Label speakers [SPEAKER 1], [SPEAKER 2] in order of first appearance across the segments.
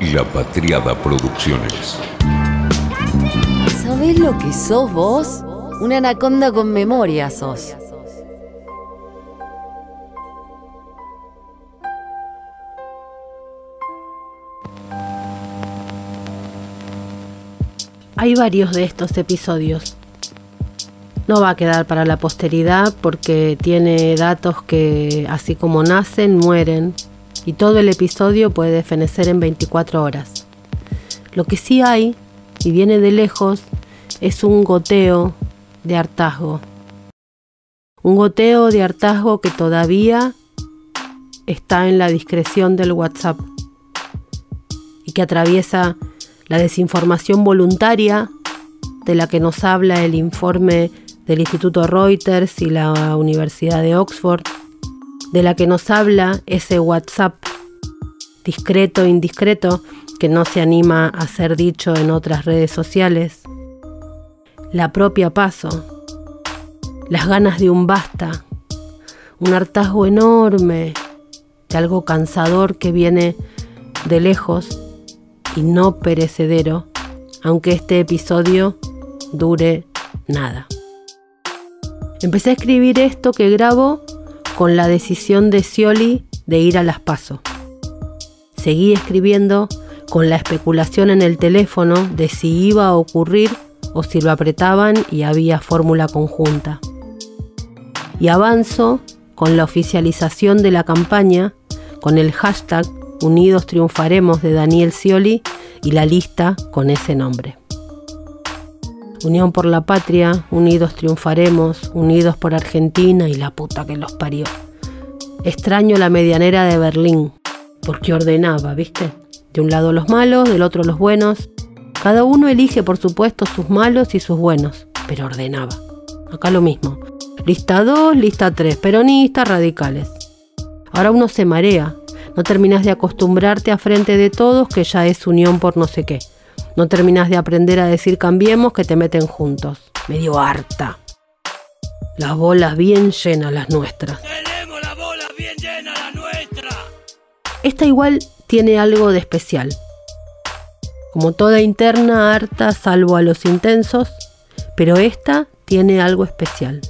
[SPEAKER 1] La Patriada Producciones.
[SPEAKER 2] ¿Sabés lo que sos vos? Una anaconda con memoria sos.
[SPEAKER 3] Hay varios de estos episodios. No va a quedar para la posteridad porque tiene datos que, así como nacen, mueren. Y todo el episodio puede fenecer en 24 horas. Lo que sí hay, y viene de lejos, es un goteo de hartazgo. Un goteo de hartazgo que todavía está en la discreción del WhatsApp y que atraviesa la desinformación voluntaria de la que nos habla el informe del Instituto Reuters y la Universidad de Oxford, de la que nos habla ese WhatsApp discreto e indiscreto que no se anima a ser dicho en otras redes sociales, la propia paso, las ganas de un basta, un hartazgo enorme de algo cansador que viene de lejos y no perecedero, aunque este episodio dure nada. Empecé a escribir esto que grabo con la decisión de Scioli de ir a las PASO. Seguí escribiendo con la especulación en el teléfono de si iba a ocurrir o si lo apretaban y había fórmula conjunta. Y avanzo con la oficialización de la campaña con el hashtag Unidos Triunfaremos de Daniel Scioli y la lista con ese nombre. Unión por la Patria, Unidos Triunfaremos, Unidos por Argentina y la puta que los parió. Extraño la medianera de Berlín, porque ordenaba, ¿viste? De un lado los malos, del otro los buenos. Cada uno elige, por supuesto, sus malos y sus buenos, pero ordenaba. Acá lo mismo. Lista 2, lista 3, peronistas, radicales. Ahora uno se marea. No terminas de acostumbrarte a frente de todos que ya es unión por no sé qué. No terminas de aprender a decir cambiemos que te meten juntos. Medio harta. Las bolas bien llenas las nuestras.
[SPEAKER 4] Tenemos las bolas bien llenas las nuestras.
[SPEAKER 3] Esta igual tiene algo de especial. Como toda interna harta salvo a los intensos, pero esta tiene algo especial.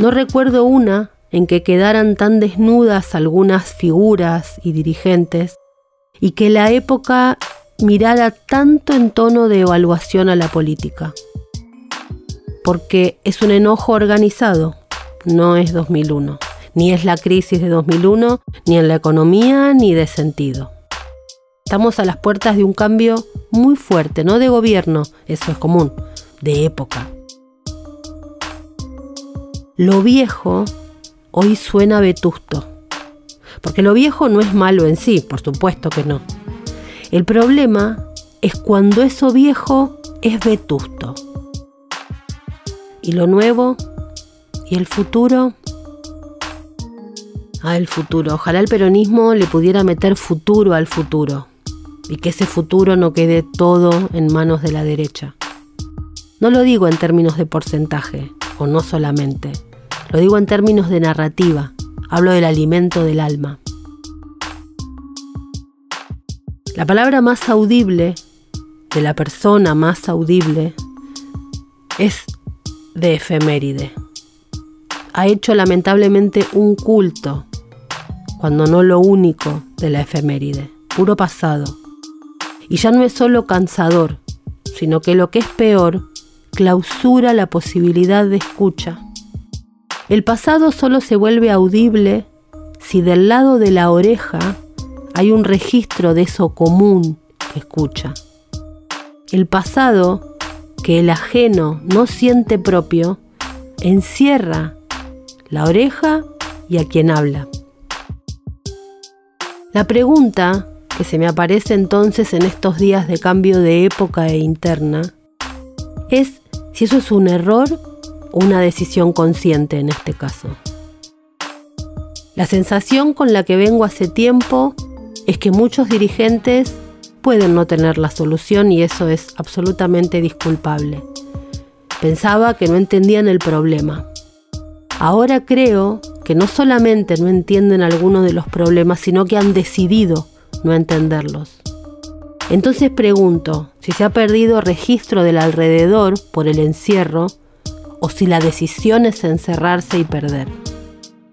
[SPEAKER 3] No recuerdo una en que quedaran tan desnudas algunas figuras y dirigentes y que la época mirara tanto en tono de evaluación a la política. Porque es un enojo organizado, no es 2001, ni es la crisis de 2001, ni en la economía, ni de sentido. Estamos a las puertas de un cambio muy fuerte, no de gobierno, eso es común, de época. Lo viejo hoy suena vetusto, porque lo viejo no es malo en sí, por supuesto que no el problema es cuando eso viejo es vetusto. Y lo nuevo y el futuro. Ah, el futuro. Ojalá el peronismo le pudiera meter futuro al futuro. Y que ese futuro no quede todo en manos de la derecha. No lo digo en términos de porcentaje, o no solamente. Lo digo en términos de narrativa. Hablo del alimento del alma. La palabra más audible de la persona más audible es de efeméride. Ha hecho lamentablemente un culto, cuando no lo único de la efeméride, puro pasado. Y ya no es solo cansador, sino que lo que es peor, clausura la posibilidad de escucha. El pasado solo se vuelve audible si del lado de la oreja hay un registro de eso común que escucha. El pasado, que el ajeno no siente propio, encierra la oreja y a quien habla. La pregunta que se me aparece entonces en estos días de cambio de época e interna es si eso es un error o una decisión consciente en este caso. La sensación con la que vengo hace tiempo es que muchos dirigentes pueden no tener la solución y eso es absolutamente disculpable. Pensaba que no entendían el problema. Ahora creo que no solamente no entienden algunos de los problemas, sino que han decidido no entenderlos. Entonces pregunto si se ha perdido registro del alrededor por el encierro o si la decisión es encerrarse y perder.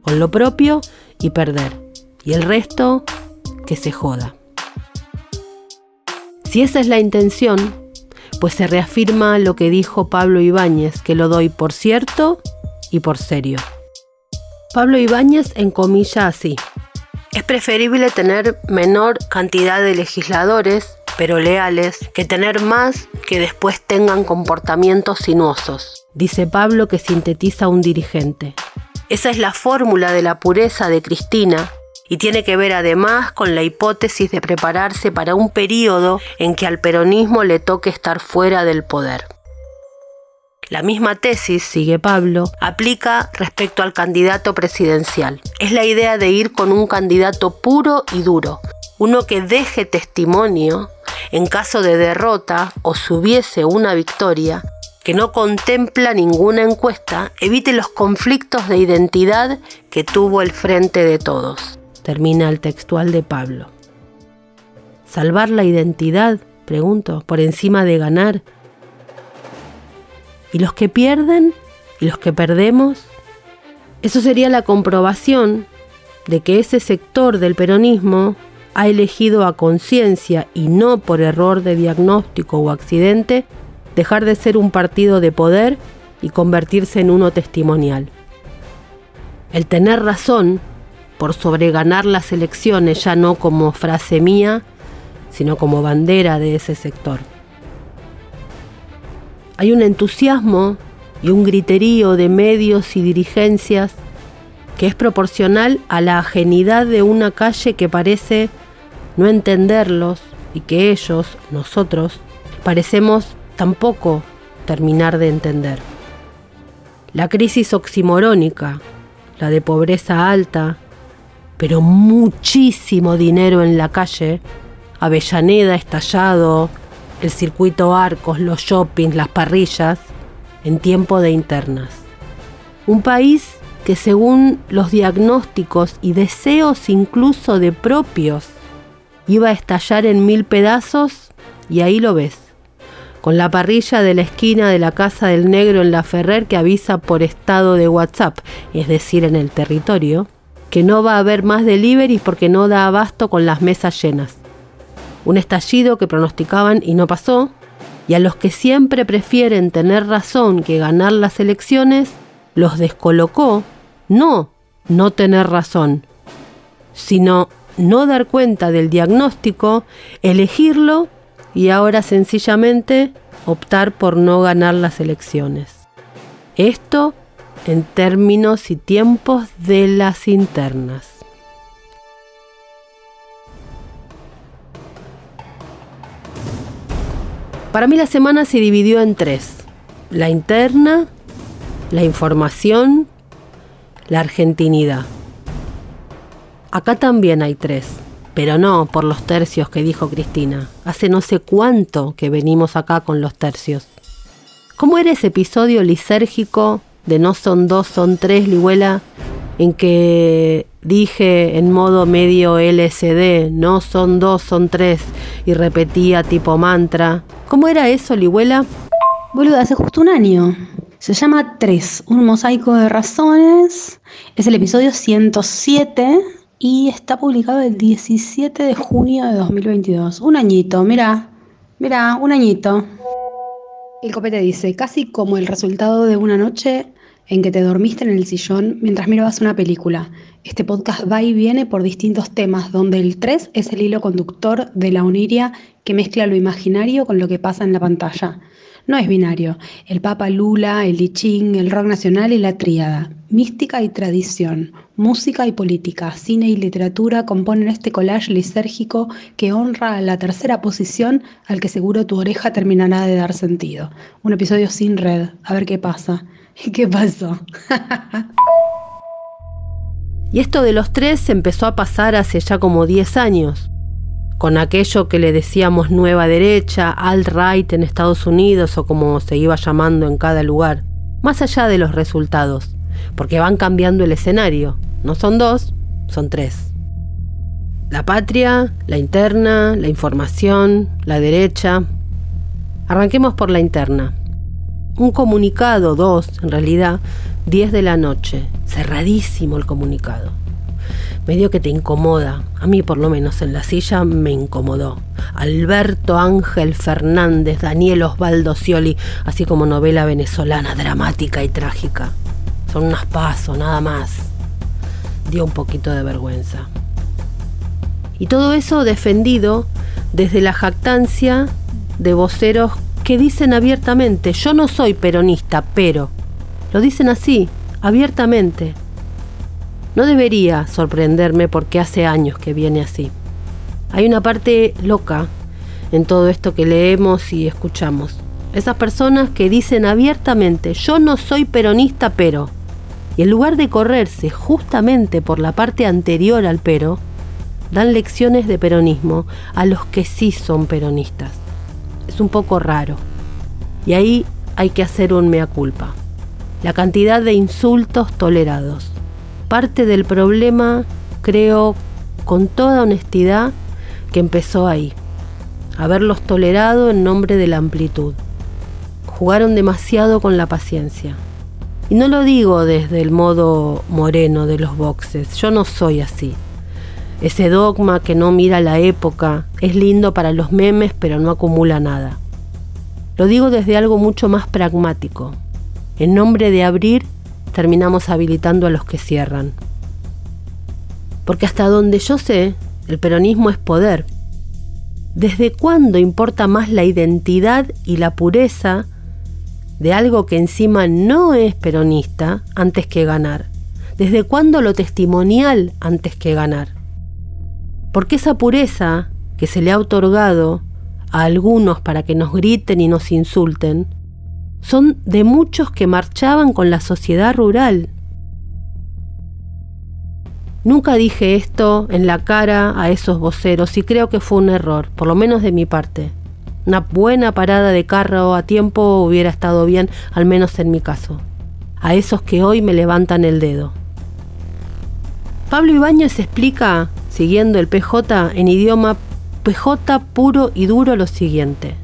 [SPEAKER 3] Con lo propio y perder. Y el resto, que se joda. Si esa es la intención, pues se reafirma lo que dijo Pablo Ibáñez, que lo doy por cierto y por serio. Pablo Ibáñez encomilla así. Es preferible tener menor cantidad de legisladores, pero leales, que tener más que después tengan comportamientos sinuosos, dice Pablo que sintetiza un dirigente. Esa es la fórmula de la pureza de Cristina y tiene que ver además con la hipótesis de prepararse para un periodo en que al peronismo le toque estar fuera del poder. La misma tesis, sigue Pablo, aplica respecto al candidato presidencial. Es la idea de ir con un candidato puro y duro, uno que deje testimonio en caso de derrota o si hubiese una victoria, que no contempla ninguna encuesta, evite los conflictos de identidad que tuvo el frente de todos. Termina el textual de Pablo. ¿Salvar la identidad? Pregunto, por encima de ganar y los que pierden y los que perdemos. Eso sería la comprobación de que ese sector del peronismo ha elegido a conciencia y no por error de diagnóstico o accidente dejar de ser un partido de poder y convertirse en uno testimonial. El tener razón por sobreganar las elecciones ya no como frase mía, sino como bandera de ese sector. Hay un entusiasmo y un griterío de medios y dirigencias que es proporcional a la ajenidad de una calle que parece no entenderlos y que ellos, nosotros, parecemos tampoco terminar de entender. La crisis oximorónica, la de pobreza alta, pero muchísimo dinero en la calle, Avellaneda estallado, el circuito arcos, los shoppings, las parrillas, en tiempo de internas. Un país que según los diagnósticos y deseos incluso de propios, iba a estallar en mil pedazos y ahí lo ves, con la parrilla de la esquina de la casa del negro en la Ferrer que avisa por estado de WhatsApp, es decir, en el territorio, que no va a haber más delivery porque no da abasto con las mesas llenas un estallido que pronosticaban y no pasó, y a los que siempre prefieren tener razón que ganar las elecciones, los descolocó no no tener razón, sino no dar cuenta del diagnóstico, elegirlo y ahora sencillamente optar por no ganar las elecciones. Esto en términos y tiempos de las internas. Para mí la semana se dividió en tres. La interna, la información, la argentinidad. Acá también hay tres, pero no por los tercios que dijo Cristina. Hace no sé cuánto que venimos acá con los tercios. ¿Cómo era ese episodio lisérgico de no son dos, son tres, Lihuela? En que dije en modo medio LSD, no son dos, son tres, y repetía tipo mantra, ¿Cómo era eso, Lihuela?
[SPEAKER 5] Hace justo un año. Se llama Tres, un mosaico de razones. Es el episodio 107 y está publicado el 17 de junio de 2022. Un añito, mira, mira, un añito. El copete dice, casi como el resultado de una noche en que te dormiste en el sillón mientras mirabas una película. Este podcast va y viene por distintos temas, donde el 3 es el hilo conductor de la oniria que mezcla lo imaginario con lo que pasa en la pantalla. No es binario. El Papa Lula, el I el rock nacional y la tríada. Mística y tradición, música y política, cine y literatura componen este collage lisérgico que honra a la tercera posición al que seguro tu oreja terminará de dar sentido. Un episodio sin red. A ver qué pasa. ¿Qué pasó?
[SPEAKER 3] Y esto de los tres empezó a pasar hace ya como 10 años, con aquello que le decíamos nueva derecha, alt-right en Estados Unidos o como se iba llamando en cada lugar, más allá de los resultados, porque van cambiando el escenario. No son dos, son tres. La patria, la interna, la información, la derecha. Arranquemos por la interna. Un comunicado, dos en realidad, 10 de la noche. Cerradísimo el comunicado. Medio que te incomoda. A mí por lo menos en la silla me incomodó. Alberto Ángel Fernández, Daniel Osvaldo Scioli, así como novela venezolana dramática y trágica. Son unas pasos, nada más. Dio un poquito de vergüenza. Y todo eso defendido desde la jactancia de voceros que dicen abiertamente, yo no soy peronista, pero... Lo dicen así, abiertamente. No debería sorprenderme porque hace años que viene así. Hay una parte loca en todo esto que leemos y escuchamos. Esas personas que dicen abiertamente, yo no soy peronista, pero... Y en lugar de correrse justamente por la parte anterior al pero, dan lecciones de peronismo a los que sí son peronistas. Es un poco raro. Y ahí hay que hacer un mea culpa. La cantidad de insultos tolerados. Parte del problema, creo, con toda honestidad, que empezó ahí. Haberlos tolerado en nombre de la amplitud. Jugaron demasiado con la paciencia. Y no lo digo desde el modo moreno de los boxes, yo no soy así. Ese dogma que no mira la época es lindo para los memes pero no acumula nada. Lo digo desde algo mucho más pragmático. En nombre de abrir, terminamos habilitando a los que cierran. Porque hasta donde yo sé, el peronismo es poder. ¿Desde cuándo importa más la identidad y la pureza de algo que encima no es peronista antes que ganar? ¿Desde cuándo lo testimonial antes que ganar? Porque esa pureza que se le ha otorgado a algunos para que nos griten y nos insulten, son de muchos que marchaban con la sociedad rural. Nunca dije esto en la cara a esos voceros y creo que fue un error, por lo menos de mi parte. Una buena parada de carro a tiempo hubiera estado bien, al menos en mi caso. A esos que hoy me levantan el dedo. Pablo Ibáñez explica, siguiendo el PJ en idioma PJ puro y duro, lo siguiente.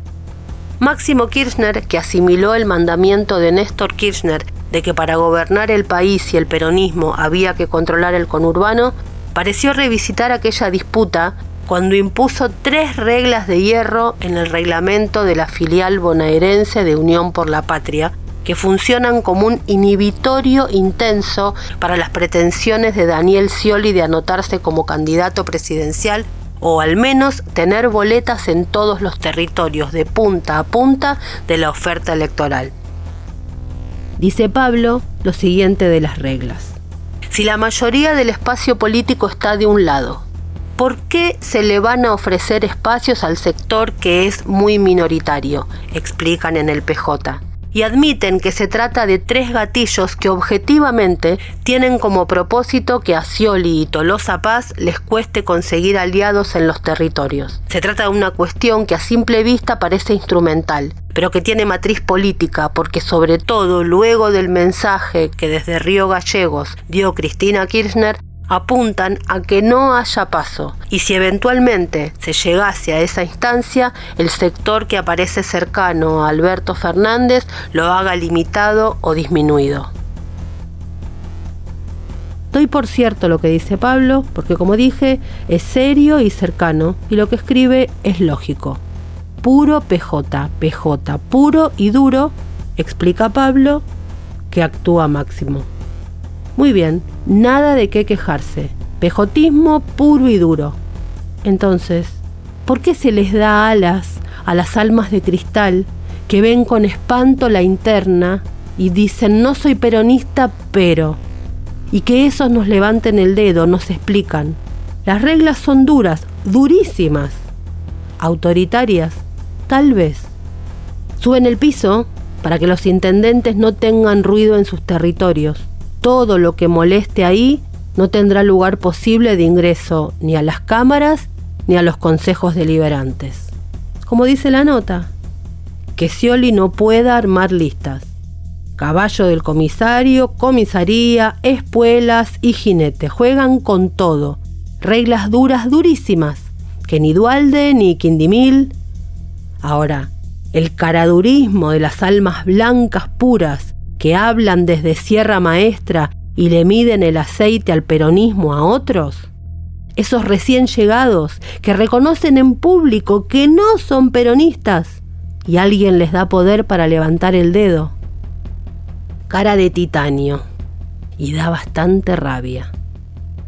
[SPEAKER 3] Máximo Kirchner, que asimiló el mandamiento de Néstor Kirchner de que para gobernar el país y el peronismo había que controlar el conurbano, pareció revisitar aquella disputa cuando impuso tres reglas de hierro en el reglamento de la filial bonaerense de Unión por la Patria, que funcionan como un inhibitorio intenso para las pretensiones de Daniel Scioli de anotarse como candidato presidencial o al menos tener boletas en todos los territorios de punta a punta de la oferta electoral. Dice Pablo lo siguiente de las reglas. Si la mayoría del espacio político está de un lado, ¿por qué se le van a ofrecer espacios al sector que es muy minoritario? Explican en el PJ y admiten que se trata de tres gatillos que objetivamente tienen como propósito que a Scioli y Tolosa Paz les cueste conseguir aliados en los territorios. Se trata de una cuestión que a simple vista parece instrumental, pero que tiene matriz política porque sobre todo luego del mensaje que desde Río Gallegos dio Cristina Kirchner, apuntan a que no haya paso y si eventualmente se llegase a esa instancia, el sector que aparece cercano a Alberto Fernández lo haga limitado o disminuido. Doy por cierto lo que dice Pablo, porque como dije, es serio y cercano, y lo que escribe es lógico. Puro PJ, PJ, puro y duro, explica Pablo, que actúa máximo. Muy bien, nada de qué quejarse. Pejotismo puro y duro. Entonces, ¿por qué se les da alas a las almas de cristal que ven con espanto la interna y dicen no soy peronista, pero... Y que esos nos levanten el dedo, nos explican. Las reglas son duras, durísimas. Autoritarias, tal vez. Suben el piso para que los intendentes no tengan ruido en sus territorios todo lo que moleste ahí no tendrá lugar posible de ingreso ni a las cámaras ni a los consejos deliberantes. Como dice la nota, que Scioli no pueda armar listas. Caballo del comisario, comisaría, espuelas y jinete juegan con todo. Reglas duras, durísimas, que ni Dualde ni Quindimil. Ahora, el caradurismo de las almas blancas puras hablan desde Sierra Maestra y le miden el aceite al peronismo a otros, esos recién llegados que reconocen en público que no son peronistas y alguien les da poder para levantar el dedo. Cara de titanio. Y da bastante rabia.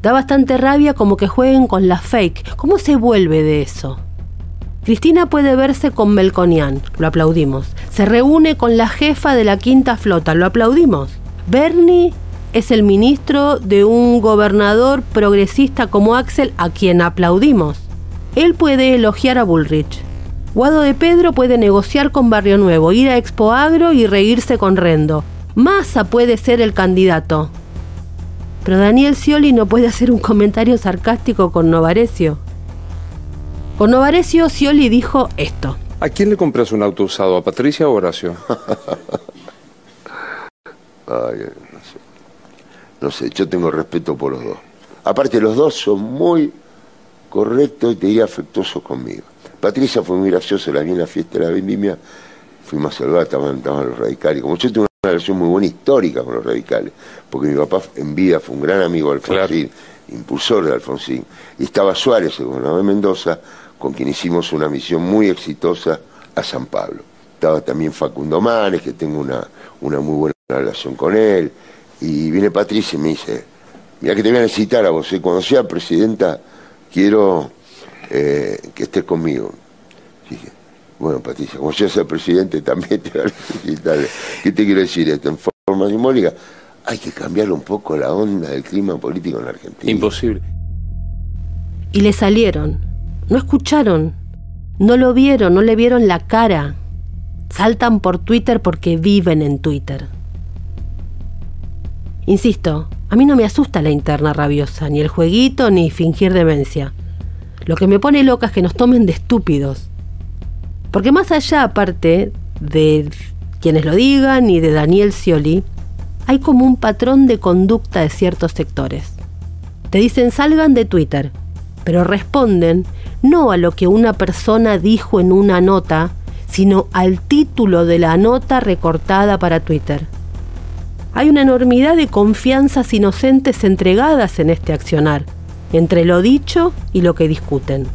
[SPEAKER 3] Da bastante rabia como que jueguen con la fake. ¿Cómo se vuelve de eso? Cristina puede verse con Melconian, lo aplaudimos. Se reúne con la jefa de la quinta flota, lo aplaudimos. Bernie es el ministro de un gobernador progresista como Axel, a quien aplaudimos. Él puede elogiar a Bullrich. Guado de Pedro puede negociar con Barrio Nuevo, ir a Expo Agro y reírse con Rendo. Massa puede ser el candidato. Pero Daniel Scioli no puede hacer un comentario sarcástico con Novarecio. Con Novarecio, Scioli dijo esto.
[SPEAKER 6] ¿A quién le compras un auto usado? ¿A Patricia o Horacio?
[SPEAKER 7] Ay, no sé. No sé, yo tengo respeto por los dos. Aparte, los dos son muy correctos y te diría afectuosos conmigo. Patricia fue muy graciosa, la vi en la fiesta de la vendimia, fuimos a salvar, estaban, estaban los radicales. Como yo tengo una relación muy buena histórica con los radicales, porque mi papá en vida fue un gran amigo de Alfonsín, impulsor de Alfonsín, y estaba Suárez, el gobernador de Mendoza, con quien hicimos una misión muy exitosa a San Pablo. Estaba también Facundo Manes, que tengo una, una muy buena relación con él, y viene Patricia y me dice, mira que te voy a necesitar a vos, ¿eh? cuando sea presidenta quiero eh, que estés conmigo. Dije, bueno, Patricia, como yo sea presidente también te voy a necesitar. ¿Qué te quiero decir esto? En forma simbólica, hay que cambiar un poco la onda del clima político en la Argentina.
[SPEAKER 6] Imposible.
[SPEAKER 3] Y le salieron. No escucharon. No lo vieron, no le vieron la cara. Saltan por Twitter porque viven en Twitter. Insisto, a mí no me asusta la interna rabiosa, ni el jueguito, ni fingir demencia. Lo que me pone loca es que nos tomen de estúpidos. Porque más allá, aparte de quienes lo digan y de Daniel Scioli, hay como un patrón de conducta de ciertos sectores. Te dicen salgan de Twitter, pero responden no a lo que una persona dijo en una nota, sino al título de la nota recortada para Twitter. Hay una enormidad de confianzas inocentes entregadas en este accionar, entre lo dicho y lo que discuten.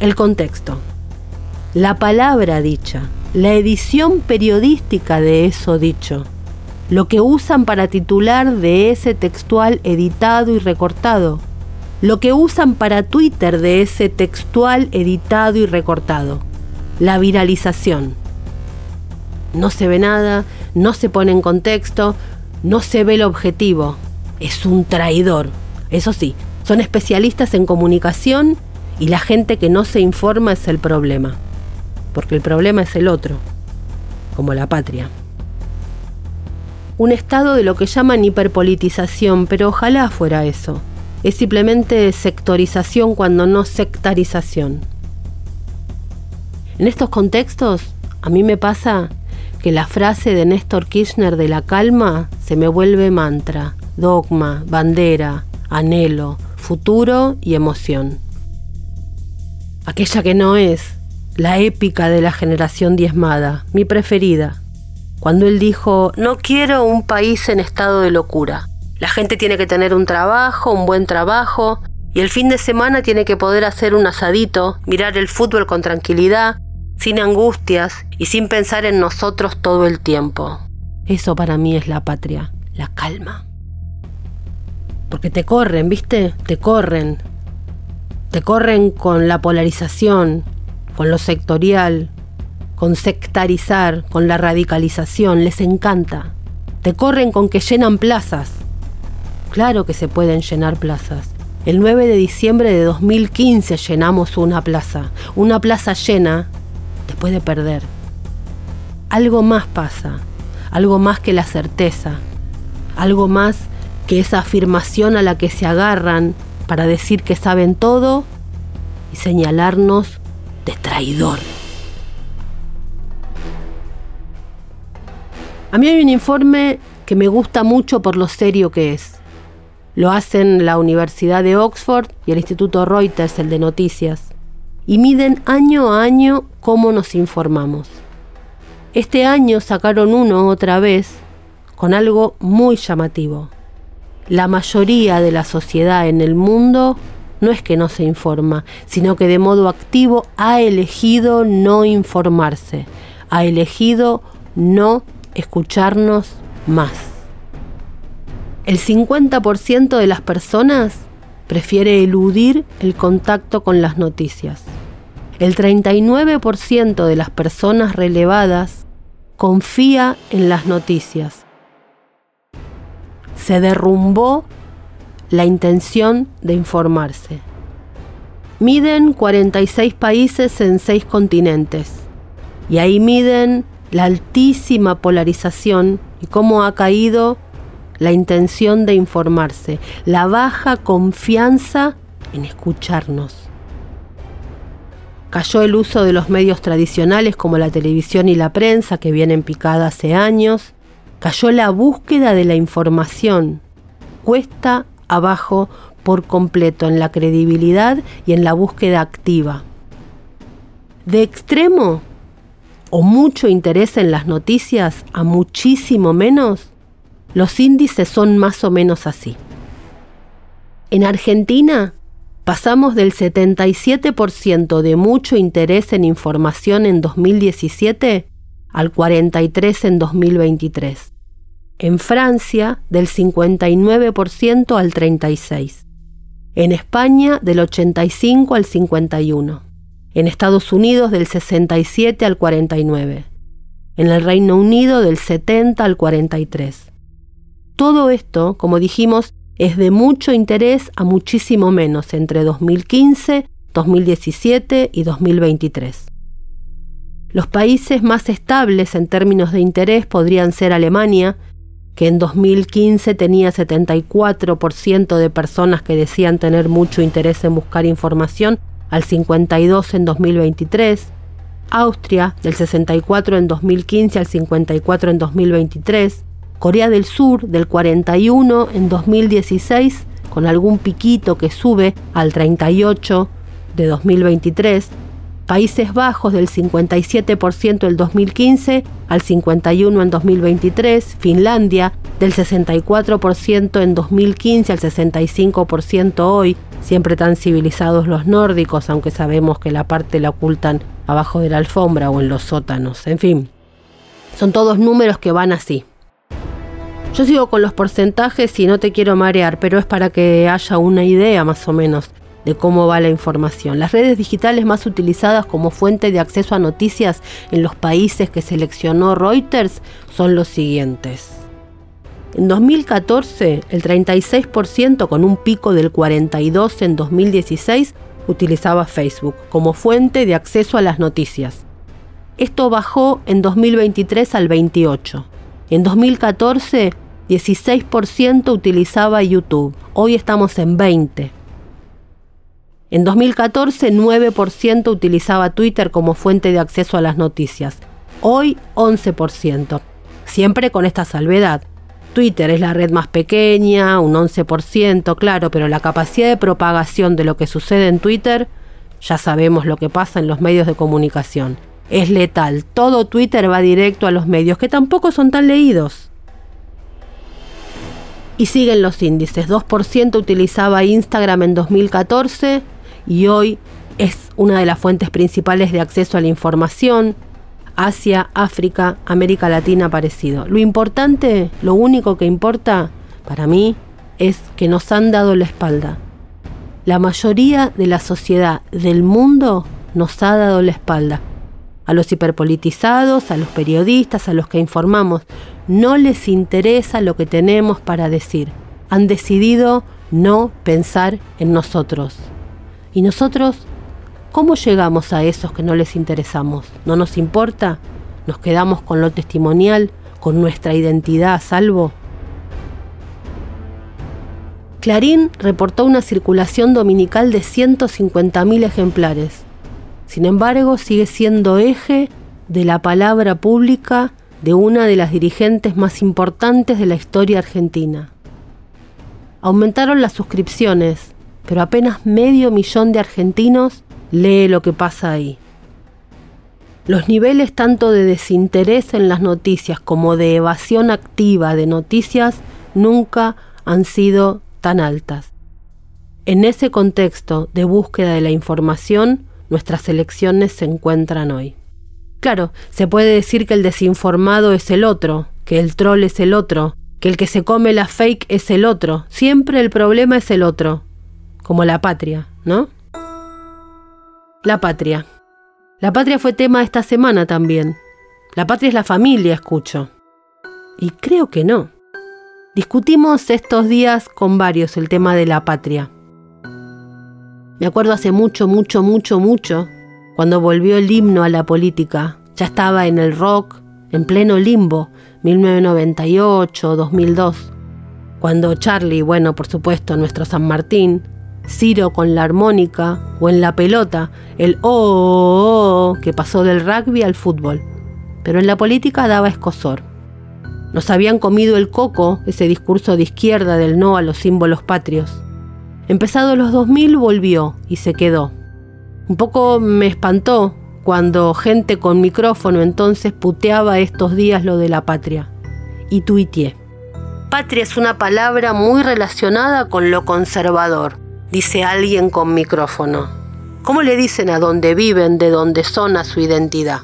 [SPEAKER 3] El contexto. La palabra dicha, la edición periodística de eso dicho, lo que usan para titular de ese textual editado y recortado, lo que usan para Twitter de ese textual editado y recortado, la viralización. No se ve nada, no se pone en contexto, no se ve el objetivo. Es un traidor. Eso sí, son especialistas en comunicación y la gente que no se informa es el problema. Porque el problema es el otro, como la patria. Un estado de lo que llaman hiperpolitización, pero ojalá fuera eso. Es simplemente sectorización cuando no sectarización. En estos contextos, a mí me pasa que la frase de Néstor Kirchner de la calma se me vuelve mantra, dogma, bandera, anhelo, futuro y emoción. Aquella que no es, la épica de la generación diezmada, mi preferida, cuando él dijo, no quiero un país en estado de locura. La gente tiene que tener un trabajo, un buen trabajo, y el fin de semana tiene que poder hacer un asadito, mirar el fútbol con tranquilidad, sin angustias y sin pensar en nosotros todo el tiempo. Eso para mí es la patria, la calma. Porque te corren, ¿viste? Te corren. Te corren con la polarización, con lo sectorial, con sectarizar, con la radicalización, les encanta. Te corren con que llenan plazas. Claro que se pueden llenar plazas. El 9 de diciembre de 2015 llenamos una plaza, una plaza llena después de perder. Algo más pasa, algo más que la certeza, algo más que esa afirmación a la que se agarran para decir que saben todo y señalarnos de traidor. A mí hay un informe que me gusta mucho por lo serio que es. Lo hacen la Universidad de Oxford y el Instituto Reuters, el de noticias. Y miden año a año cómo nos informamos. Este año sacaron uno otra vez con algo muy llamativo. La mayoría de la sociedad en el mundo no es que no se informa, sino que de modo activo ha elegido no informarse, ha elegido no escucharnos más. El 50% de las personas prefiere eludir el contacto con las noticias. El 39% de las personas relevadas confía en las noticias. Se derrumbó la intención de informarse. Miden 46 países en 6 continentes y ahí miden la altísima polarización y cómo ha caído la intención de informarse, la baja confianza en escucharnos. Cayó el uso de los medios tradicionales como la televisión y la prensa que vienen picada hace años. Cayó la búsqueda de la información. Cuesta abajo por completo en la credibilidad y en la búsqueda activa. De extremo o mucho interés en las noticias a muchísimo menos, los índices son más o menos así. En Argentina pasamos del 77% de mucho interés en información en 2017 al 43% en 2023 en Francia del 59% al 36%, en España del 85 al 51%, en Estados Unidos del 67 al 49%, en el Reino Unido del 70 al 43%. Todo esto, como dijimos, es de mucho interés a muchísimo menos entre 2015, 2017 y 2023. Los países más estables en términos de interés podrían ser Alemania, que en 2015 tenía 74% de personas que decían tener mucho interés en buscar información, al 52 en 2023, Austria del 64 en 2015 al 54 en 2023, Corea del Sur del 41 en 2016 con algún piquito que sube al 38 de 2023, Países Bajos del 57% en 2015 al 51% en 2023, Finlandia del 64% en 2015 al 65% hoy, siempre tan civilizados los nórdicos, aunque sabemos que la parte la ocultan abajo de la alfombra o en los sótanos, en fin. Son todos números que van así. Yo sigo con los porcentajes y no te quiero marear, pero es para que haya una idea más o menos de cómo va la información. Las redes digitales más utilizadas como fuente de acceso a noticias en los países que seleccionó Reuters son los siguientes. En 2014, el 36% con un pico del 42% en 2016 utilizaba Facebook como fuente de acceso a las noticias. Esto bajó en 2023 al 28%. En 2014, 16% utilizaba YouTube. Hoy estamos en 20%. En 2014, 9% utilizaba Twitter como fuente de acceso a las noticias. Hoy, 11%. Siempre con esta salvedad. Twitter es la red más pequeña, un 11%, claro, pero la capacidad de propagación de lo que sucede en Twitter, ya sabemos lo que pasa en los medios de comunicación. Es letal. Todo Twitter va directo a los medios, que tampoco son tan leídos. Y siguen los índices. 2% utilizaba Instagram en 2014, y hoy es una de las fuentes principales de acceso a la información. Asia, África, América Latina parecido. Lo importante, lo único que importa para mí es que nos han dado la espalda. La mayoría de la sociedad del mundo nos ha dado la espalda. A los hiperpolitizados, a los periodistas, a los que informamos, no les interesa lo que tenemos para decir. Han decidido no pensar en nosotros. ¿Y nosotros cómo llegamos a esos que no les interesamos? ¿No nos importa? ¿Nos quedamos con lo testimonial, con nuestra identidad a salvo? Clarín reportó una circulación dominical de 150.000 ejemplares. Sin embargo, sigue siendo eje de la palabra pública de una de las dirigentes más importantes de la historia argentina. aumentaron las suscripciones, pero apenas medio millón de argentinos lee lo que pasa ahí. Los niveles tanto de desinterés en las noticias como de evasión activa de noticias nunca han sido tan altas. En ese contexto de búsqueda de la información, nuestras elecciones se encuentran hoy. Claro, se puede decir que el desinformado es el otro, que el troll es el otro, que el que se come la fake es el otro. Siempre el problema es el otro. Como la patria, ¿no? La patria. La patria fue tema esta semana también. La patria es la familia, escucho. Y creo que no. Discutimos estos días con varios el tema de la patria. Me acuerdo hace mucho, mucho, mucho, mucho, cuando volvió el himno a la política. Ya estaba en el rock, en pleno limbo, 1998, 2002. Cuando Charlie, bueno, por supuesto, nuestro San Martín, Ciro con la armónica o en la pelota, el oh, oh, oh, que pasó del rugby al fútbol. Pero en la política daba escosor. Nos habían comido el coco, ese discurso de izquierda del no a los símbolos patrios. Empezado los 2000 volvió y se quedó. Un poco me espantó cuando gente con micrófono entonces puteaba estos días lo de la patria. Y tuiteé. Patria es una palabra muy relacionada con lo conservador dice alguien con micrófono. ¿Cómo le dicen a dónde viven, de dónde son, a su identidad?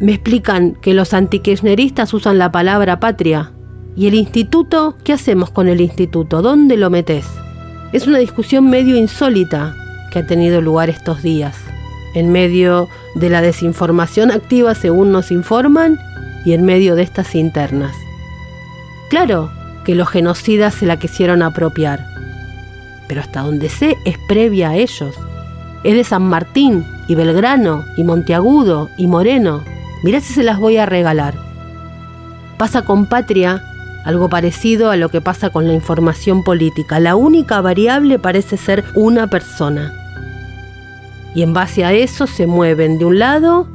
[SPEAKER 3] Me explican que los antikirchneristas usan la palabra patria. ¿Y el instituto? ¿Qué hacemos con el instituto? ¿Dónde lo metes? Es una discusión medio insólita que ha tenido lugar estos días, en medio de la desinformación activa según nos informan y en medio de estas internas. Claro que los genocidas se la quisieron apropiar, pero hasta donde sé es previa a ellos. Es de San Martín y Belgrano y Monteagudo y Moreno. Mirá si se las voy a regalar. Pasa con Patria algo parecido a lo que pasa con la información política. La única variable parece ser una persona. Y en base a eso se mueven de un lado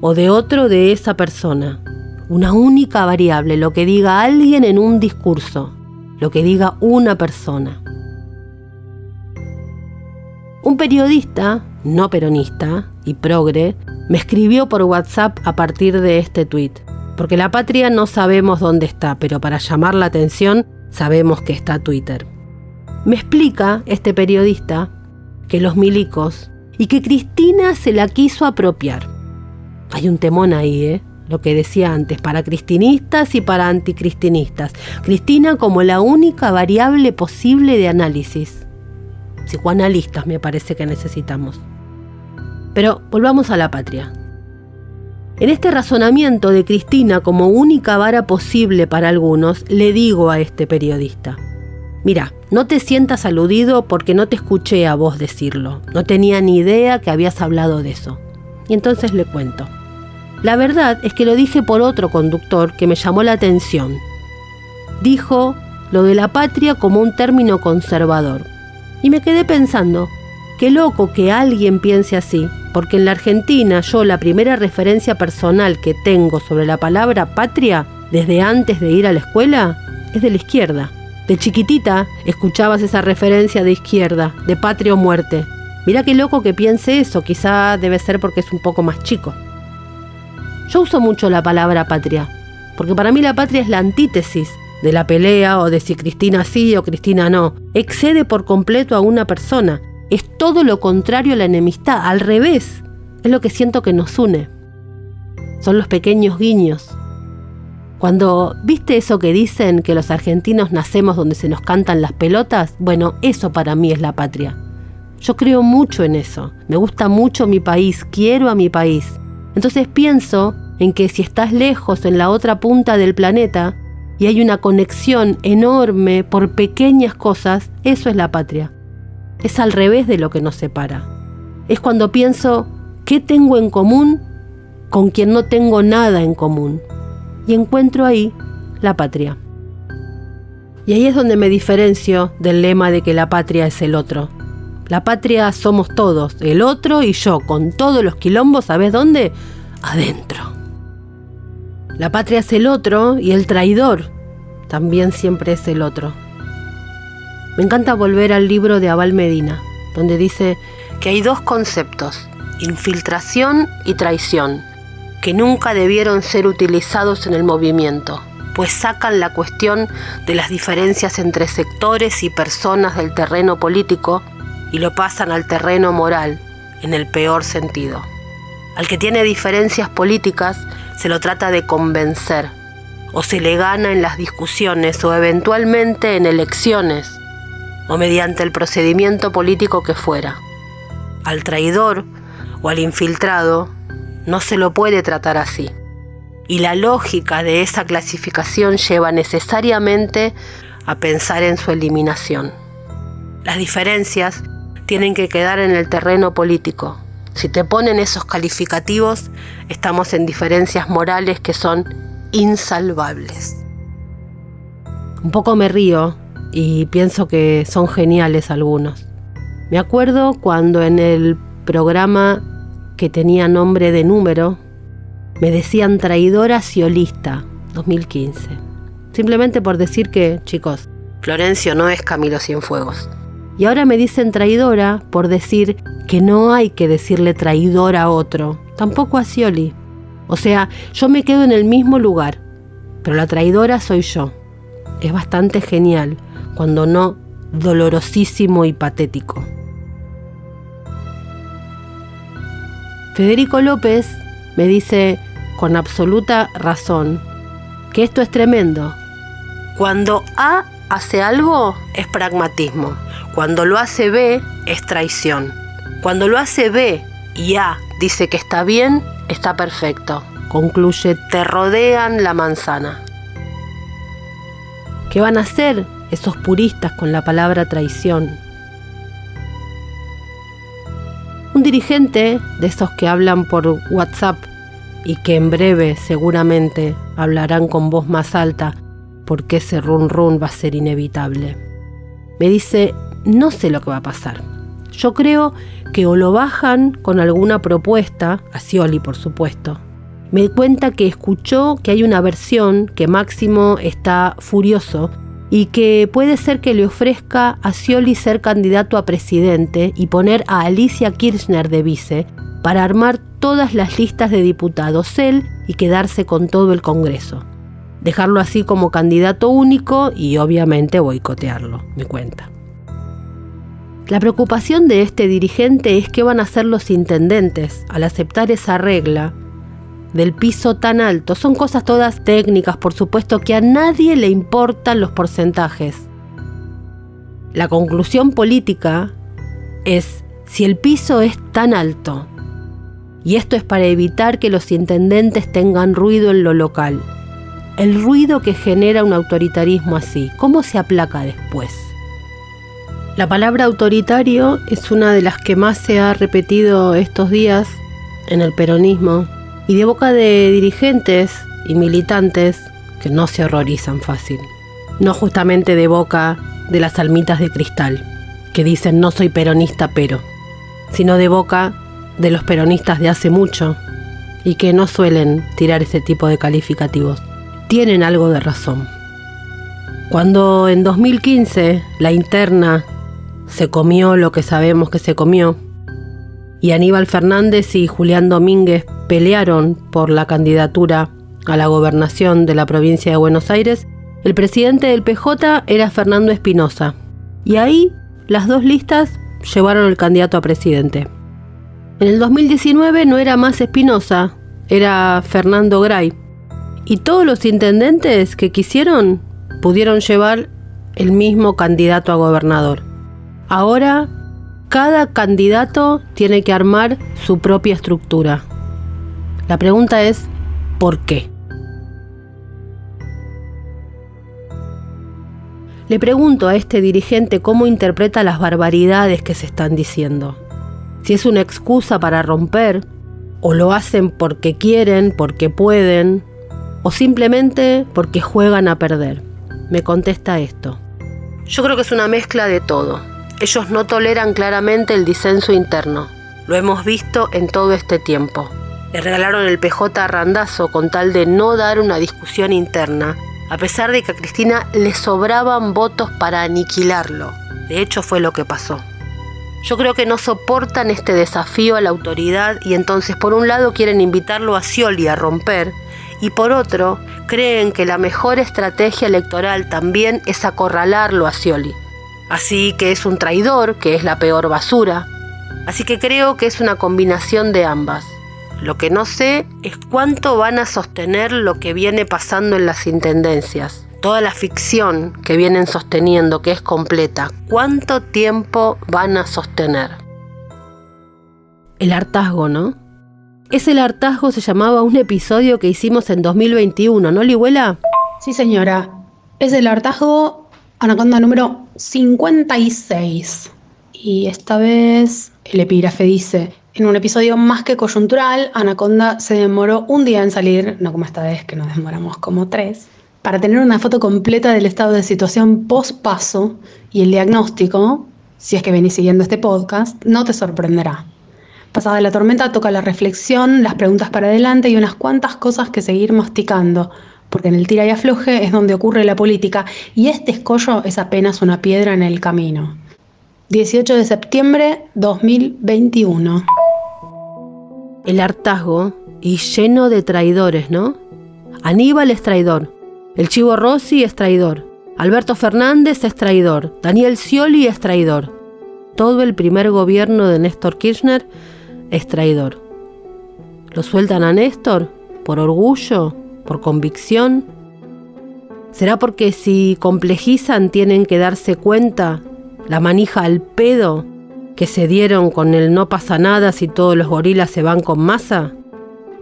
[SPEAKER 3] o de otro de esa persona. Una única variable, lo que diga alguien en un discurso, lo que diga una persona. Un periodista, no peronista y progre, me escribió por WhatsApp a partir de este tuit. Porque la patria no sabemos dónde está, pero para llamar la atención sabemos que está Twitter. Me explica este periodista que los milicos y que Cristina se la quiso apropiar. Hay un temón ahí, ¿eh? Lo que decía antes, para cristinistas y para anticristinistas. Cristina como la única variable posible de análisis psicoanalistas me parece que necesitamos. Pero volvamos a la patria. En este razonamiento de Cristina como única vara posible para algunos, le digo a este periodista, mira, no te sientas aludido porque no te escuché a vos decirlo, no tenía ni idea que habías hablado de eso. Y entonces le cuento. La verdad es que lo dije por otro conductor que me llamó la atención. Dijo lo de la patria como un término conservador, y me quedé pensando, qué loco que alguien piense así, porque en la Argentina yo la primera referencia personal que tengo sobre la palabra patria, desde antes de ir a la escuela, es de la izquierda. De chiquitita escuchabas esa referencia de izquierda, de patria o muerte. Mira qué loco que piense eso, quizá debe ser porque es un poco más chico. Yo uso mucho la palabra patria, porque para mí la patria es la antítesis de la pelea o de si Cristina sí o Cristina no. Excede por completo a una persona. Es todo lo contrario a la enemistad, al revés. Es lo que siento que nos une. Son los pequeños guiños. Cuando viste eso que dicen que los argentinos nacemos donde se nos cantan las pelotas, bueno, eso para mí es la patria. Yo creo mucho en eso. Me gusta mucho mi país, quiero a mi país. Entonces pienso en que si estás lejos en la otra punta del planeta, y hay una conexión enorme por pequeñas cosas, eso es la patria. Es al revés de lo que nos separa. Es cuando pienso, ¿qué tengo en común con quien no tengo nada en común? Y encuentro ahí la patria. Y ahí es donde me diferencio del lema de que la patria es el otro. La patria somos todos, el otro y yo, con todos los quilombos, ¿sabes dónde? Adentro. La patria es el otro y el traidor también siempre es el otro. Me encanta volver al libro de Abal Medina, donde dice que hay dos conceptos, infiltración y traición, que nunca debieron ser utilizados en el movimiento, pues sacan la cuestión de las diferencias entre sectores y personas del terreno político y lo pasan al terreno moral, en el peor sentido. Al que tiene diferencias políticas se lo trata de convencer, o se le gana en las discusiones o eventualmente en elecciones, o mediante el procedimiento político que fuera. Al traidor o al infiltrado no se lo puede tratar así. Y la lógica de esa clasificación lleva necesariamente a pensar en su eliminación. Las diferencias tienen que quedar en el terreno político. Si te ponen esos calificativos, estamos en diferencias morales que son insalvables. Un poco me río y pienso que son geniales algunos. Me acuerdo cuando en el programa que tenía nombre de número, me decían traidora ciolista 2015. Simplemente por decir que, chicos, Florencio no es Camilo Cienfuegos. Y ahora me dicen traidora por decir que no hay que decirle traidora a otro, tampoco a Scioli. O sea, yo me quedo en el mismo lugar, pero la traidora soy yo. Es bastante genial, cuando no dolorosísimo y patético. Federico López me dice con absoluta razón que esto es tremendo. Cuando A hace algo es pragmatismo. Cuando lo hace B es traición. Cuando lo hace B y A dice que está bien, está perfecto. Concluye, te rodean la manzana. ¿Qué van a hacer esos puristas con la palabra traición? Un dirigente de esos que hablan por WhatsApp y que en breve seguramente hablarán con voz más alta porque ese run run va a ser inevitable. Me dice, no sé lo que va a pasar. Yo creo que o lo bajan con alguna propuesta, a Scioli por supuesto. Me cuenta que escuchó que hay una versión que Máximo está furioso y que puede ser que le ofrezca a Scioli ser candidato a presidente y poner a Alicia Kirchner de vice para armar todas las listas de diputados él y quedarse con todo el Congreso. Dejarlo así como candidato único y obviamente boicotearlo, me cuenta. La preocupación de este dirigente es qué van a hacer los intendentes al aceptar esa regla del piso tan alto. Son cosas todas técnicas, por supuesto, que a nadie le importan los porcentajes. La conclusión política es si el piso es tan alto, y esto es para evitar que los intendentes tengan ruido en lo local. El ruido que genera un autoritarismo así, ¿cómo se aplaca después? La palabra autoritario es una de las que más se ha repetido estos días en el peronismo, y de boca de dirigentes y militantes que no se horrorizan fácil. No justamente de boca de las almitas de cristal, que dicen no soy peronista pero, sino de boca de los peronistas de hace mucho y que no suelen tirar ese tipo de calificativos. Tienen algo de razón. Cuando en 2015 la interna se comió lo que sabemos que se comió, y Aníbal Fernández y Julián Domínguez pelearon por la candidatura a la gobernación de la provincia de Buenos Aires, el presidente del PJ era Fernando Espinosa. Y ahí las dos listas llevaron el candidato a presidente. En el 2019 no era más Espinosa, era Fernando Gray. Y todos los intendentes que quisieron pudieron llevar el mismo candidato a gobernador. Ahora cada candidato tiene que armar su propia estructura. La pregunta es, ¿por qué? Le pregunto a este dirigente cómo interpreta las barbaridades que se están diciendo. Si es una excusa para romper, o lo hacen porque quieren, porque pueden, o simplemente porque juegan a perder. Me contesta esto. Yo creo que es una mezcla de todo. Ellos no toleran claramente el disenso interno. Lo hemos visto en todo este tiempo. Le regalaron el PJ a Randazo con tal de no dar una discusión interna, a pesar de que a Cristina le sobraban votos para aniquilarlo. De hecho fue lo que pasó. Yo creo que no soportan este desafío a la autoridad y entonces por un lado quieren invitarlo a Scioli a romper y por otro creen que la mejor estrategia electoral también es acorralarlo a Scioli. Así que es un traidor, que es la peor basura. Así que creo que es una combinación de ambas. Lo que no sé es cuánto van a sostener lo que viene pasando en las intendencias. Toda la ficción que vienen sosteniendo, que es completa. ¿Cuánto tiempo van a sostener? El hartazgo, ¿no? Ese hartazgo se llamaba un episodio que hicimos en 2021, ¿no, Lihuela?
[SPEAKER 5] Sí, señora. Es el hartazgo Anaconda número 56. Y esta vez el epígrafe dice, en un episodio más que coyuntural, Anaconda se demoró un día en salir, no como esta vez que nos demoramos como tres, para tener una foto completa del estado de situación post paso y el diagnóstico, si es que venís siguiendo este podcast, no te sorprenderá. Pasada la tormenta toca la reflexión, las preguntas para adelante y unas cuantas cosas que seguir masticando, porque en el tira y afloje es donde ocurre la política y este escollo es apenas una piedra en el camino. 18 de septiembre 2021.
[SPEAKER 3] El hartazgo y lleno de traidores, ¿no? Aníbal es traidor, el Chivo Rossi es traidor, Alberto Fernández es traidor, Daniel Scioli es traidor. Todo el primer gobierno de Néstor Kirchner es traidor. ¿Lo sueltan a Néstor? ¿Por orgullo? ¿Por convicción? ¿Será porque si complejizan tienen que darse cuenta la manija al pedo que se dieron con el no pasa nada si todos los gorilas se van con masa?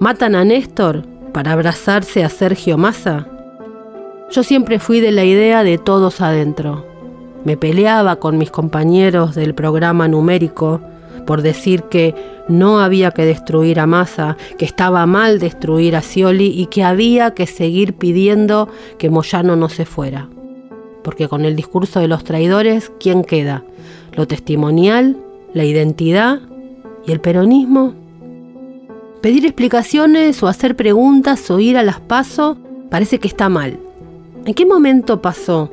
[SPEAKER 3] ¿Matan a Néstor para abrazarse a Sergio Massa? Yo siempre fui de la idea de todos adentro. Me peleaba con mis compañeros del programa numérico por decir que no había que destruir a Massa, que estaba mal destruir a Scioli y que había que seguir pidiendo que Moyano no se fuera. Porque con el discurso de los traidores, ¿quién queda? Lo testimonial, la identidad y el peronismo. Pedir explicaciones o hacer preguntas o ir a las pasos parece que está mal. ¿En qué momento pasó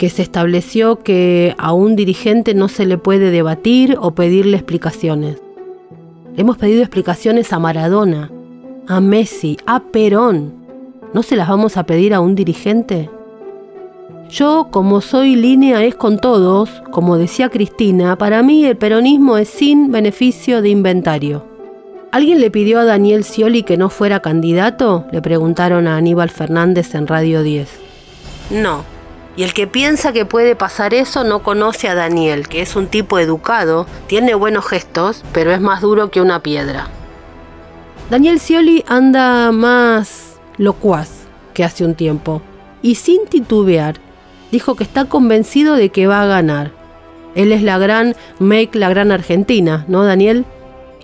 [SPEAKER 3] que se estableció que a un dirigente no se le puede debatir o pedirle explicaciones. hemos pedido explicaciones a Maradona, a Messi, a Perón. ¿No se las vamos a pedir a un dirigente? Yo, como soy línea es con todos, como decía Cristina, para mí el peronismo es sin beneficio de inventario. ¿Alguien le pidió a Daniel Scioli que no fuera candidato? Le preguntaron a Aníbal Fernández en Radio 10. No, y el que piensa que puede pasar eso no conoce a Daniel, que es un tipo educado, tiene buenos gestos, pero es más duro que una piedra. Daniel Scioli anda más locuaz que hace un tiempo, y sin titubear, dijo que está convencido de que va a ganar. Él es la gran Make la gran Argentina, ¿no, Daniel?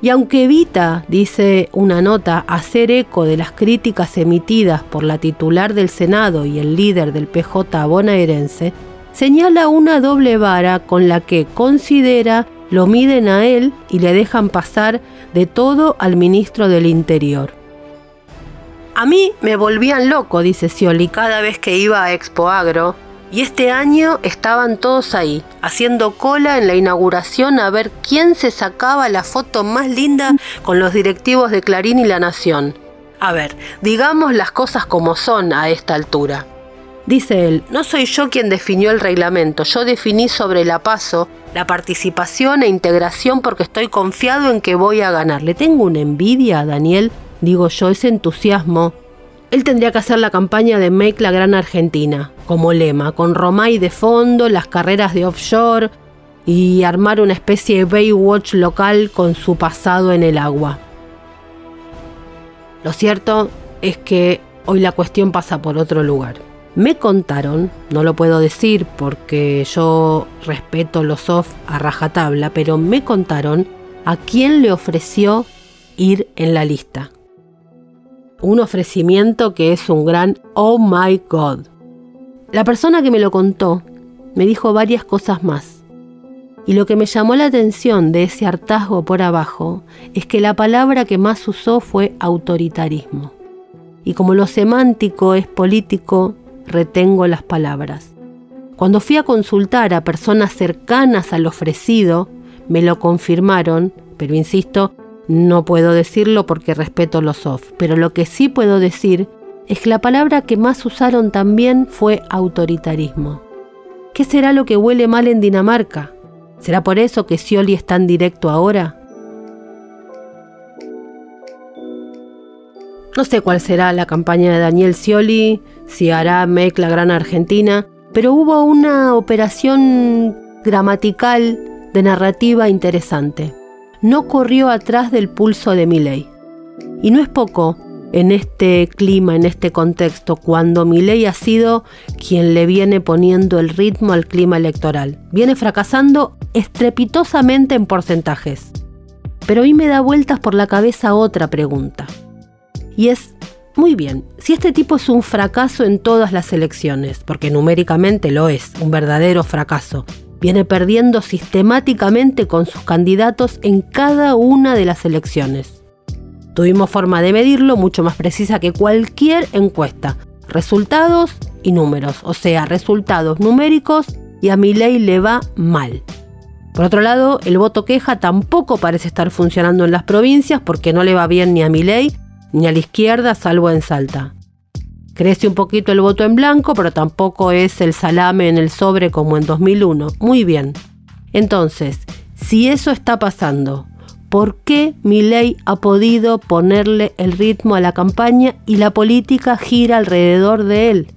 [SPEAKER 3] Y aunque evita, dice una nota, hacer eco de las críticas emitidas por la titular del Senado y el líder del PJ bonaerense, señala una doble vara con la que considera lo miden a él y le dejan pasar de todo al ministro del Interior. A mí me volvían loco, dice Scioli, cada vez que iba a Expo Agro, y este año estaban todos ahí, haciendo cola en la inauguración a ver quién se sacaba la foto más linda con los directivos de Clarín y La Nación. A ver, digamos las cosas como son a esta altura. Dice él, no soy yo quien definió el reglamento, yo definí sobre la paso la participación e integración porque estoy confiado en que voy a ganar. Le tengo una envidia a Daniel, digo yo, ese entusiasmo él tendría que hacer la campaña de Make la Gran Argentina, como lema, con Romay de fondo, las carreras de offshore y armar una especie de Baywatch local con su pasado en el agua. Lo cierto es que hoy la cuestión pasa por otro lugar. Me contaron, no lo puedo decir porque yo respeto los off a rajatabla, pero me contaron a quién le ofreció ir en la lista un ofrecimiento que es un gran oh my god. La persona que me lo contó me dijo varias cosas más. Y lo que me llamó la atención de ese hartazgo por abajo es que la palabra que más usó fue autoritarismo. Y como lo semántico es político, retengo las palabras. Cuando fui a consultar a personas cercanas al ofrecido, me lo confirmaron, pero insisto, no puedo decirlo porque respeto los off. Pero lo que sí puedo decir es que la palabra que más usaron también fue autoritarismo. ¿Qué será lo que huele mal en Dinamarca? ¿Será por eso que Scioli es tan directo ahora? No sé cuál será la campaña de Daniel Scioli, si hará Make la Gran Argentina, pero hubo una operación gramatical de narrativa interesante. No corrió atrás del pulso de Milley. Y no es poco en este clima, en este contexto, cuando Milley ha sido quien le viene poniendo el ritmo al clima electoral. Viene fracasando estrepitosamente en porcentajes. Pero mí me da vueltas por la cabeza otra pregunta. Y es, muy bien, si este tipo es un fracaso en todas las elecciones, porque numéricamente lo es, un verdadero fracaso, viene perdiendo sistemáticamente con sus candidatos en cada una de las elecciones. Tuvimos forma de medirlo mucho más precisa que cualquier encuesta. Resultados y números, o sea, resultados numéricos y a mi ley le va mal. Por otro lado, el voto queja tampoco parece estar funcionando en las provincias porque no le va bien ni a mi ley ni a la izquierda salvo en Salta. Crece un poquito el voto en blanco, pero tampoco es el salame en el sobre como en 2001. Muy bien. Entonces, si eso está pasando, ¿por qué ley ha podido ponerle el ritmo a la campaña y la política gira alrededor de él?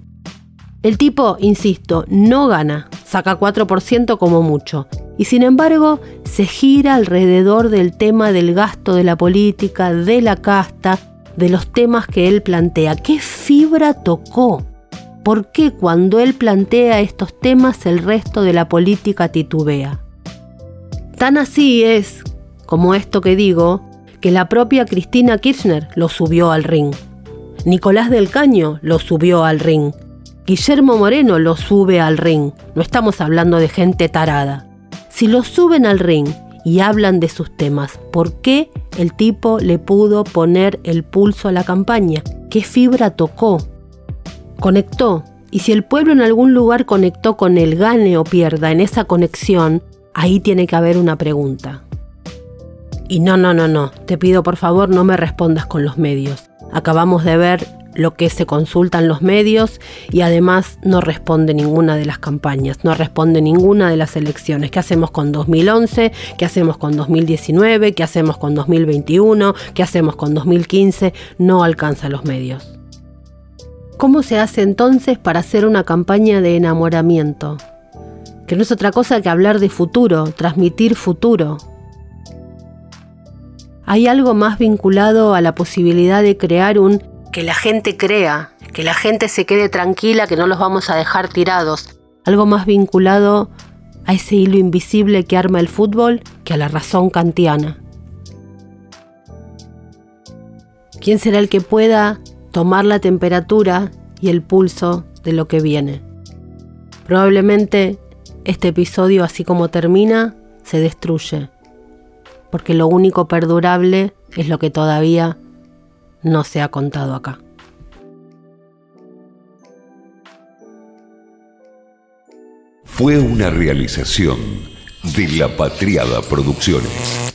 [SPEAKER 3] El tipo, insisto, no gana, saca 4% como mucho, y sin embargo se gira alrededor del tema del gasto de la política, de la casta, de los temas que él plantea. ¿Qué fibra tocó? ¿Por qué cuando él plantea estos temas el resto de la política titubea? Tan así es, como esto que digo, que la propia Cristina Kirchner lo subió al ring. Nicolás del Caño lo subió al ring. Guillermo Moreno lo sube al ring. No estamos hablando de gente tarada. Si lo suben al ring y hablan de sus temas. ¿Por qué el tipo le pudo poner el pulso a la campaña? ¿Qué fibra tocó? Conectó. Y si el pueblo en algún lugar conectó con el gane o pierda en esa conexión, ahí tiene que haber una pregunta. Y no, no, no, no, te pido por favor no me respondas con los medios. Acabamos de ver lo que se consultan los medios y además no responde ninguna de las campañas, no responde ninguna de las elecciones. ¿Qué hacemos con 2011? ¿Qué hacemos con 2019? ¿Qué hacemos con 2021? ¿Qué hacemos con 2015? No alcanza los medios. ¿Cómo se hace entonces para hacer una campaña de enamoramiento? Que no es otra cosa que hablar de futuro, transmitir futuro. Hay algo más vinculado a la posibilidad de crear un que la gente crea, que la gente se quede tranquila, que no los vamos a dejar tirados. Algo más vinculado a ese hilo invisible que arma el fútbol que a la razón kantiana. ¿Quién será el que pueda tomar la temperatura y el pulso de lo que viene? Probablemente este episodio, así como termina, se destruye, porque lo único perdurable es lo que todavía no se ha contado acá.
[SPEAKER 1] Fue una realización de La Patriada Producciones.